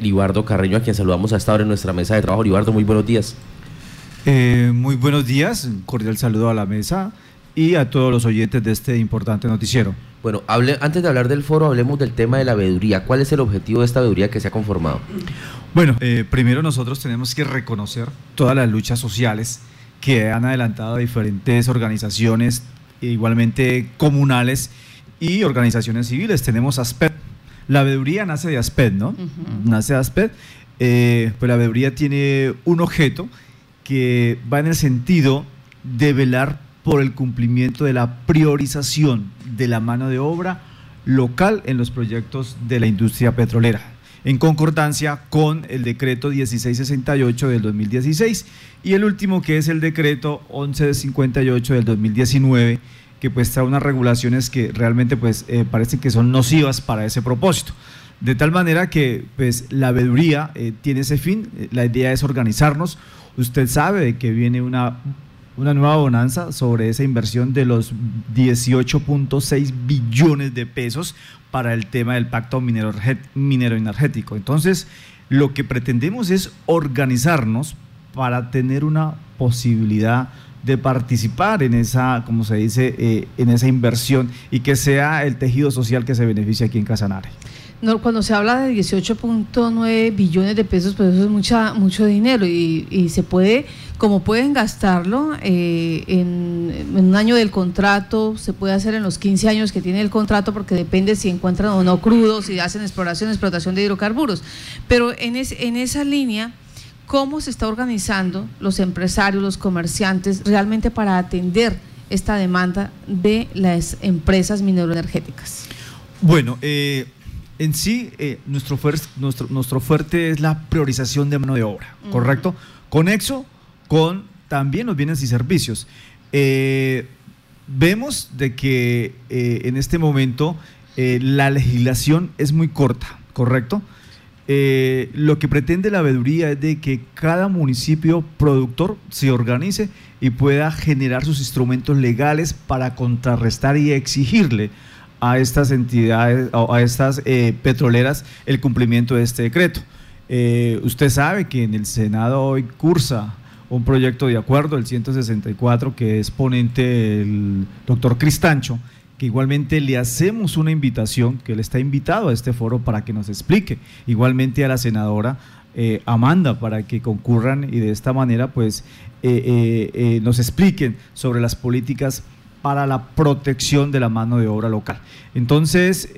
Libardo Carreño, a quien saludamos a esta hora en nuestra mesa de trabajo. Libardo, muy buenos días. Eh, muy buenos días, un cordial saludo a la mesa y a todos los oyentes de este importante noticiero. Bueno, hable, antes de hablar del foro, hablemos del tema de la veeduría. ¿Cuál es el objetivo de esta veeduría que se ha conformado? Bueno, eh, primero nosotros tenemos que reconocer todas las luchas sociales que han adelantado diferentes organizaciones, igualmente comunales y organizaciones civiles. Tenemos ASPED. La veeduría nace de ASPED, ¿no? Nace de ASPED. Eh, pues la veeduría tiene un objeto que va en el sentido de velar por el cumplimiento de la priorización de la mano de obra local en los proyectos de la industria petrolera, en concordancia con el decreto 1668 del 2016 y el último que es el decreto 1158 del 2019 que pues trae unas regulaciones que realmente pues eh, parecen que son nocivas para ese propósito. De tal manera que pues la veeduría eh, tiene ese fin, la idea es organizarnos. Usted sabe que viene una, una nueva bonanza sobre esa inversión de los 18.6 billones de pesos para el tema del pacto minero, minero energético. Entonces, lo que pretendemos es organizarnos para tener una posibilidad participar en esa, como se dice, eh, en esa inversión y que sea el tejido social que se beneficie aquí en Casanare. Cuando se habla de 18.9 billones de pesos, pues eso es mucha, mucho dinero y, se puede, como pueden gastarlo eh, en, un año del contrato, se puede hacer en los 15 años que tiene el contrato porque depende si encuentran o no crudos, si hacen exploración, explotación de hidrocarburos. Pero en, en esa línea cómo se está organizando los empresarios, los comerciantes, realmente para atender esta demanda de las empresas mineroenergéticas. Bueno, eh, en sí, eh, nuestro, nuestro, nuestro fuerte es la priorización de mano de obra, ¿correcto? Conexo con también los bienes y servicios. Eh, vemos de que en este momento la legislación es muy corta, ¿correcto? Eh, lo que pretende la veeduría es de que cada municipio productor se organice y pueda generar sus instrumentos legales para contrarrestar y exigirle a estas entidades, a estas eh, petroleras, el cumplimiento de este decreto. Eh, usted sabe que en el Senado hoy cursa un proyecto de acuerdo, el 164, que es ponente el doctor Cristancho, que igualmente le hacemos una invitación, que él está invitado a este foro para que nos explique, igualmente a la senadora eh, Amanda, para que concurran y de esta manera pues eh, eh, nos expliquen sobre las políticas para la protección de la mano de obra local. Entonces,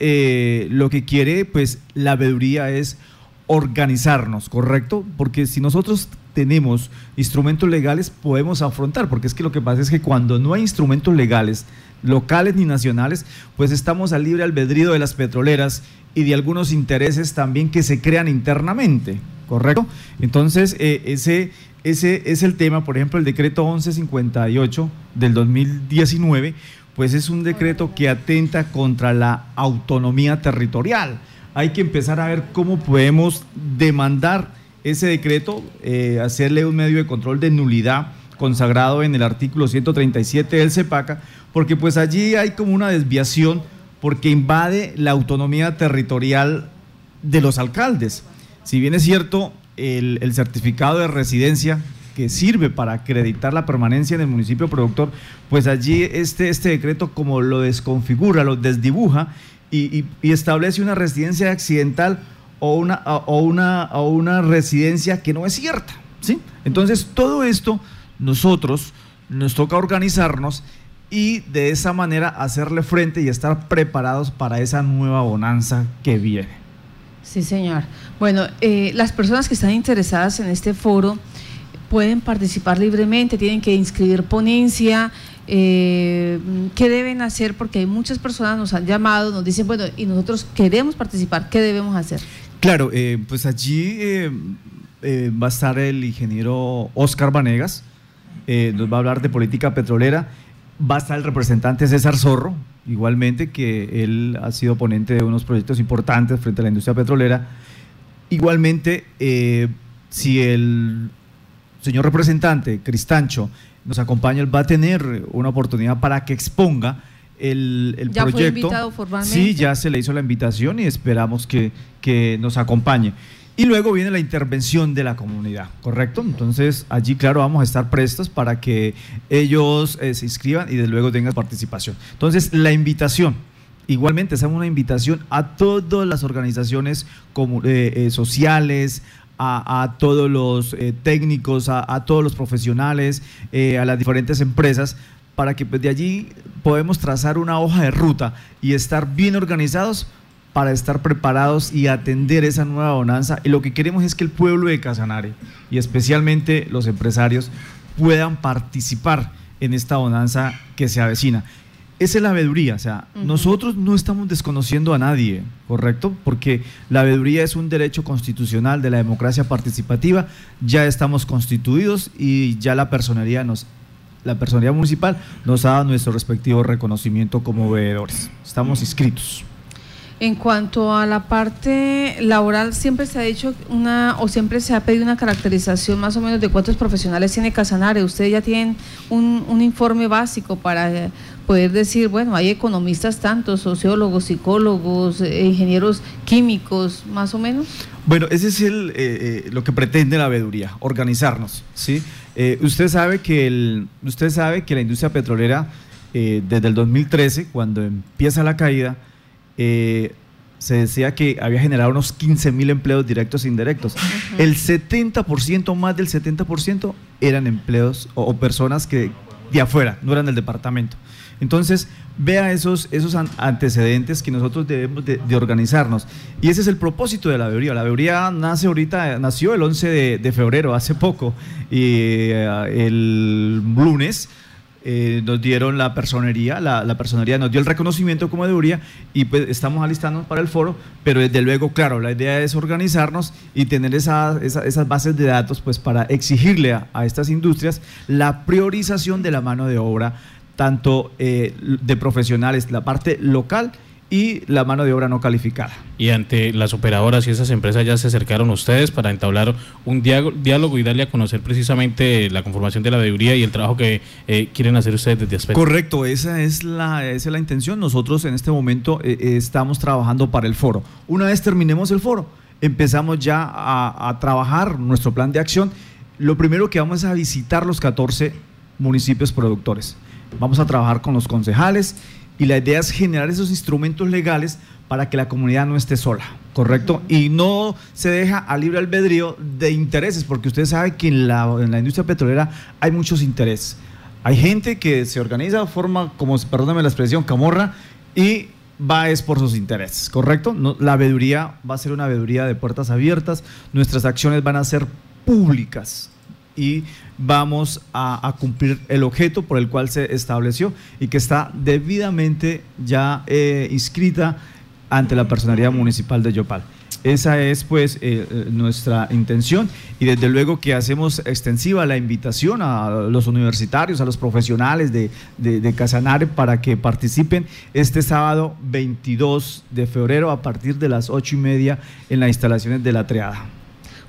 lo que quiere pues la veeduría es organizarnos, ¿correcto? Porque si nosotros tenemos instrumentos legales, podemos afrontar, porque es que lo que pasa es que cuando no hay instrumentos legales, locales ni nacionales, pues estamos al libre albedrío de las petroleras y de algunos intereses también que se crean internamente, ¿correcto? Entonces, eh, ese, ese es el tema, por ejemplo, el decreto 1158 del 2019, pues es un decreto que atenta contra la autonomía territorial. Hay que empezar a ver cómo podemos demandar ese decreto, eh, hacerle un medio de control de nulidad consagrado en el artículo 137 del CEPACA, porque pues allí hay como una desviación porque invade la autonomía territorial de los alcaldes. Si bien es cierto, el, certificado de residencia que sirve para acreditar la permanencia en el municipio productor, pues allí este, este decreto como lo desconfigura, lo desdibuja y, establece una residencia accidental o una, o, una, o una residencia que no es cierta. ¿sí? Entonces, todo esto nosotros nos toca organizarnos y de esa manera hacerle frente y estar preparados para esa nueva bonanza que viene. Sí, señor. Bueno, eh, las personas que están interesadas en este foro pueden participar libremente, tienen que inscribir ponencia. Eh, ¿Qué deben hacer? Porque hay muchas personas nos han llamado, nos dicen, bueno, y nosotros queremos participar, ¿qué debemos hacer? Claro, eh, pues allí va a estar el ingeniero Oscar Vanegas, nos va a hablar de política petrolera Va a estar el representante César Zorro, igualmente, que él ha sido ponente de unos proyectos importantes frente a la industria petrolera. Igualmente, eh, si el señor representante Cristancho nos acompaña, él va a tener una oportunidad para que exponga el, el proyecto. invitado formalmente? Sí, ya se le hizo la invitación y esperamos que, que nos acompañe. Y luego viene la intervención de la comunidad, ¿correcto? Entonces allí, claro, vamos a estar prestos para que ellos eh, se inscriban y de luego tengan participación. Entonces, la invitación, igualmente, hacemos una invitación a todas las organizaciones eh, eh, sociales, a, todos los técnicos, a, todos los profesionales, a las diferentes empresas, para que pues, de allí podemos trazar una hoja de ruta y estar bien organizados para estar preparados y atender esa nueva bonanza. Y lo que queremos es que el pueblo de Casanare y especialmente los empresarios puedan participar en esta bonanza que se avecina. Esa es la veeduría, o sea, nosotros no estamos desconociendo a nadie, ¿correcto? Porque la veeduría es un derecho constitucional de la democracia participativa, ya estamos constituidos y ya la personería nos la personería municipal nos ha dado nuestro respectivo reconocimiento como veedores. Estamos inscritos. En cuanto a la parte laboral, siempre se ha dicho una, o siempre se ha pedido una caracterización más o menos de cuántos profesionales tiene Casanare. Ustedes ya tienen un, informe básico para eh, poder decir, bueno, hay economistas tantos, sociólogos, psicólogos, eh, ingenieros químicos, más o menos. Bueno, ese es el, eh, lo que pretende la veeduría, organizarnos, ¿sí? usted sabe que el, usted sabe que la industria petrolera desde el 2013, cuando empieza la caída, eh, se decía que había generado unos 15 mil empleos directos e indirectos. El 70%, más del 70%, eran empleos o, personas que de afuera, no eran del departamento. Entonces, vea esos, esos antecedentes que nosotros debemos de, organizarnos. Y ese es el propósito de la veeduría. La veeduría nace ahorita, nació el 11 de, febrero, hace poco, y eh, el lunes eh, nos dieron la personería, la, personería nos dio el reconocimiento como debería y pues estamos alistándonos para el foro, pero desde luego, claro, la idea es organizarnos y tener esas bases de datos pues para exigirle a, estas industrias la priorización de la mano de obra, tanto eh, de profesionales, la parte local, y la mano de obra no calificada. Y ante las operadoras y esas empresas ya se acercaron a ustedes para entablar un diálogo y darle a conocer precisamente la conformación de la veeduría y el trabajo que eh, quieren hacer ustedes desde aspecto. Correcto, esa es la, esa es la intención. Nosotros en este momento eh, eh, estamos trabajando para el foro. Una vez terminemos el foro, empezamos ya a, a trabajar nuestro plan de acción. Lo primero que vamos es a visitar los 14 municipios productores. Vamos a trabajar con los concejales y la idea es generar esos instrumentos legales para que la comunidad no esté sola, ¿correcto? Y no se deja a libre albedrío de intereses, porque usted sabe que en la, industria petrolera hay muchos intereses. Hay gente que se organiza, forma, como, perdóname la expresión, camorra, y va es por sus intereses, ¿correcto? No, la veeduría va a ser una veeduría de puertas abiertas, nuestras acciones van a ser públicas, y vamos a, cumplir el objeto por el cual se estableció y que está debidamente ya eh, inscrita ante la personalidad municipal de Yopal. Esa es pues eh, eh, nuestra intención y desde luego que hacemos extensiva la invitación a los universitarios, a los profesionales de, Casanare para que participen este sábado 22 de febrero a partir de las ocho y media en las instalaciones de la Triada.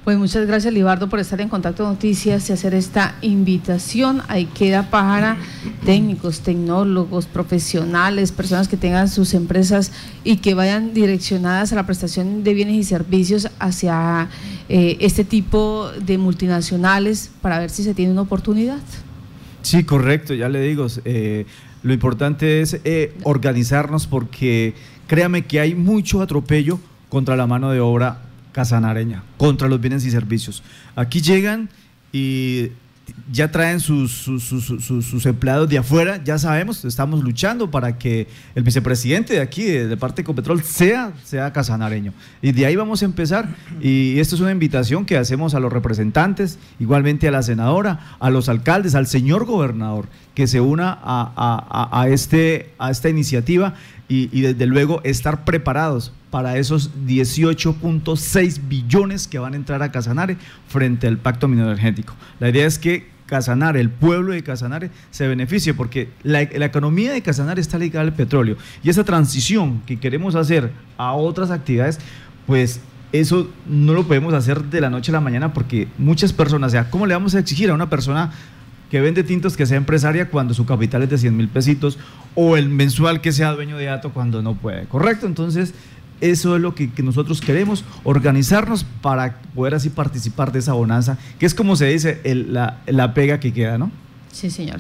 Pues muchas gracias, Libardo, por estar en contacto con Noticias y hacer esta invitación. Ahí queda para técnicos, tecnólogos, profesionales, personas que tengan sus empresas y que vayan direccionadas a la prestación de bienes y servicios hacia eh, este tipo de multinacionales para ver si se tiene una oportunidad. Sí, correcto, ya le digo. Eh, lo importante es eh, organizarnos porque créame que hay mucho atropello contra la mano de obra casanareña contra los bienes y servicios. Aquí llegan y ya traen sus, sus, empleados de afuera, ya sabemos, estamos luchando para que el vicepresidente de aquí, de, parte de Copetrol, sea, sea casanareño. Y de ahí vamos a empezar. Y esto es una invitación que hacemos a los representantes, igualmente a la senadora, a los alcaldes, al señor gobernador, que se una a, este, a esta iniciativa y, desde luego estar preparados para esos 18.6 billones que van a entrar a Casanare frente al pacto energético. La idea es que Casanare, el pueblo de Casanare, se beneficie porque la, economía de Casanare está ligada al petróleo y esa transición que queremos hacer a otras actividades, pues eso no lo podemos hacer de la noche a la mañana porque muchas personas, o sea, ¿cómo le vamos a exigir a una persona que vende tintos que sea empresaria cuando su capital es de 100 mil pesitos o el mensual que sea dueño de dato cuando no puede? ¿Correcto? Entonces eso es lo que, que nosotros queremos, organizarnos para poder así participar de esa bonanza, que es como se dice el- la, la pega que queda, ¿no? Sí, señor.